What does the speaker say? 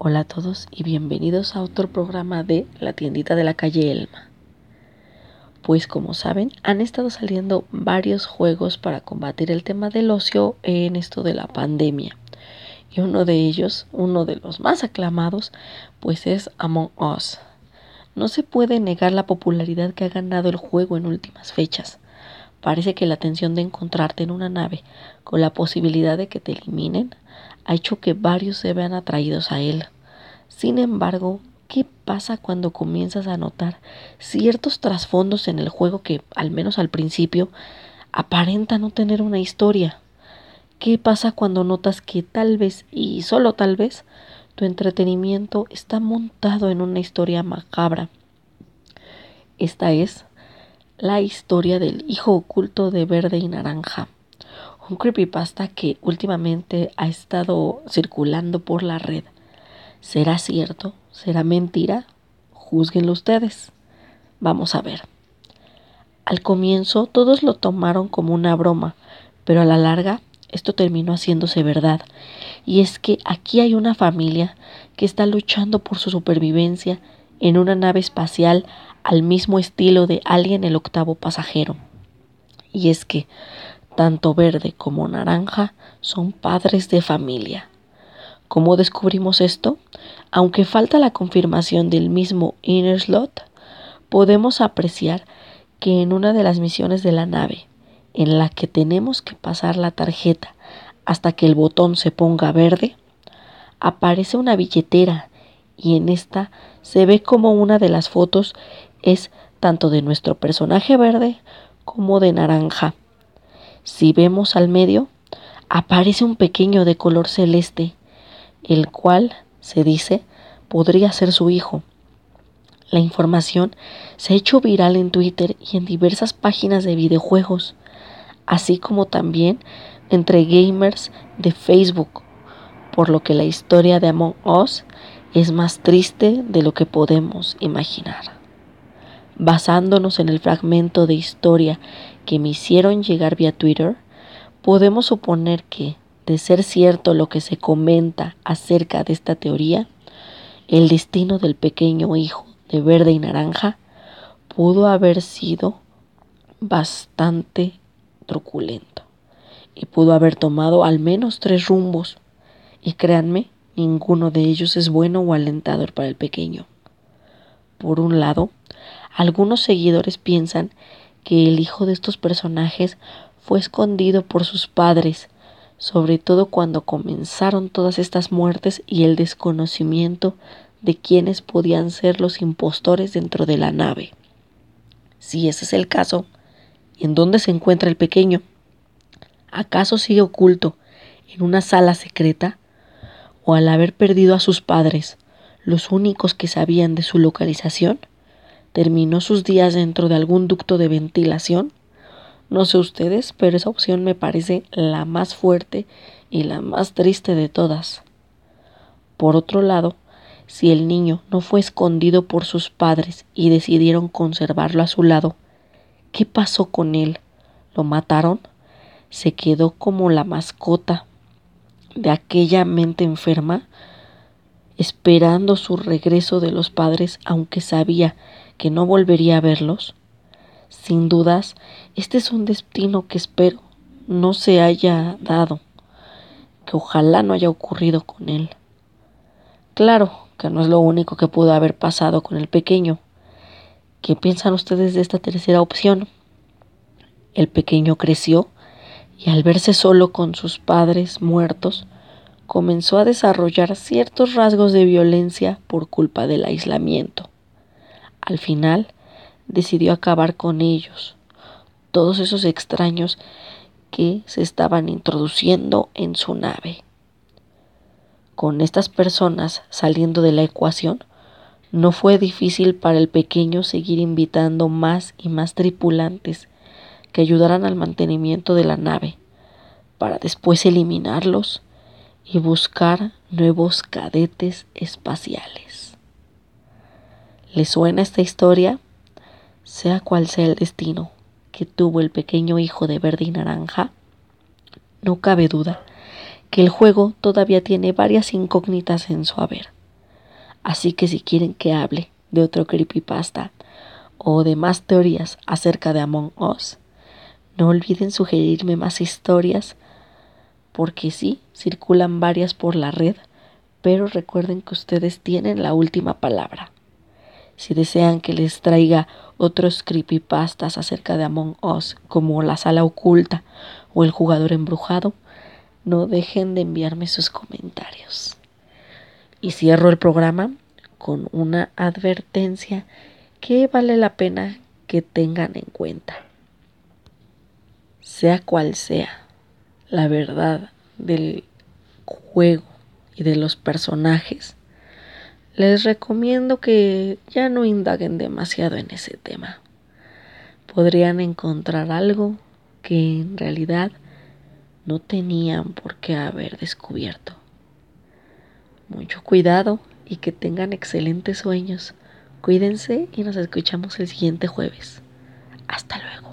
Hola a todos y bienvenidos a otro programa de La tiendita de la calle Elma. Pues como saben, han estado saliendo varios juegos para combatir el tema del ocio en esto de la pandemia. Y uno de ellos, uno de los más aclamados, pues es Among Us. No se puede negar la popularidad que ha ganado el juego en últimas fechas. Parece que la tensión de encontrarte en una nave con la posibilidad de que te eliminen ha hecho que varios se vean atraídos a él. Sin embargo, ¿qué pasa cuando comienzas a notar ciertos trasfondos en el juego que, al menos al principio, aparenta no tener una historia? ¿Qué pasa cuando notas que tal vez, y solo tal vez, tu entretenimiento está montado en una historia macabra? Esta es la historia del hijo oculto de verde y naranja un creepypasta que últimamente ha estado circulando por la red. ¿Será cierto? ¿Será mentira? Júzguenlo ustedes. Vamos a ver. Al comienzo todos lo tomaron como una broma, pero a la larga esto terminó haciéndose verdad. Y es que aquí hay una familia que está luchando por su supervivencia en una nave espacial al mismo estilo de Alien el octavo pasajero. Y es que tanto verde como naranja, son padres de familia. ¿Cómo descubrimos esto? Aunque falta la confirmación del mismo Inner Slot, podemos apreciar que en una de las misiones de la nave, en la que tenemos que pasar la tarjeta hasta que el botón se ponga verde, aparece una billetera y en esta se ve como una de las fotos es tanto de nuestro personaje verde como de naranja. Si vemos al medio, aparece un pequeño de color celeste, el cual, se dice, podría ser su hijo. La información se ha hecho viral en Twitter y en diversas páginas de videojuegos, así como también entre gamers de Facebook, por lo que la historia de Among Us es más triste de lo que podemos imaginar. Basándonos en el fragmento de historia que me hicieron llegar vía Twitter, podemos suponer que, de ser cierto lo que se comenta acerca de esta teoría, el destino del pequeño hijo de verde y naranja pudo haber sido bastante truculento y pudo haber tomado al menos tres rumbos y créanme, ninguno de ellos es bueno o alentador para el pequeño. Por un lado, algunos seguidores piensan que el hijo de estos personajes fue escondido por sus padres, sobre todo cuando comenzaron todas estas muertes y el desconocimiento de quiénes podían ser los impostores dentro de la nave. Si ese es el caso, ¿en dónde se encuentra el pequeño? ¿Acaso sigue oculto en una sala secreta? ¿O al haber perdido a sus padres, los únicos que sabían de su localización? Terminó sus días dentro de algún ducto de ventilación. No sé ustedes, pero esa opción me parece la más fuerte y la más triste de todas. Por otro lado, si el niño no fue escondido por sus padres y decidieron conservarlo a su lado, ¿qué pasó con él? ¿Lo mataron? ¿Se quedó como la mascota de aquella mente enferma? esperando su regreso de los padres, aunque sabía que no volvería a verlos? Sin dudas, este es un destino que espero no se haya dado, que ojalá no haya ocurrido con él. Claro que no es lo único que pudo haber pasado con el pequeño. ¿Qué piensan ustedes de esta tercera opción? El pequeño creció y al verse solo con sus padres muertos, comenzó a desarrollar ciertos rasgos de violencia por culpa del aislamiento. Al final, decidió acabar con ellos, todos esos extraños que se estaban introduciendo en su nave. Con estas personas saliendo de la ecuación, no fue difícil para el pequeño seguir invitando más y más tripulantes que ayudaran al mantenimiento de la nave, para después eliminarlos y buscar nuevos cadetes espaciales. ¿Le suena esta historia? Sea cual sea el destino que tuvo el pequeño hijo de verde y naranja, no cabe duda que el juego todavía tiene varias incógnitas en su haber. Así que si quieren que hable de otro creepypasta o de más teorías acerca de Among Us, no olviden sugerirme más historias porque sí, circulan varias por la red, pero recuerden que ustedes tienen la última palabra. Si desean que les traiga otros creepypastas acerca de Among Us, como la sala oculta o el jugador embrujado, no dejen de enviarme sus comentarios. Y cierro el programa con una advertencia que vale la pena que tengan en cuenta. Sea cual sea la verdad del juego y de los personajes, les recomiendo que ya no indaguen demasiado en ese tema. Podrían encontrar algo que en realidad no tenían por qué haber descubierto. Mucho cuidado y que tengan excelentes sueños. Cuídense y nos escuchamos el siguiente jueves. Hasta luego.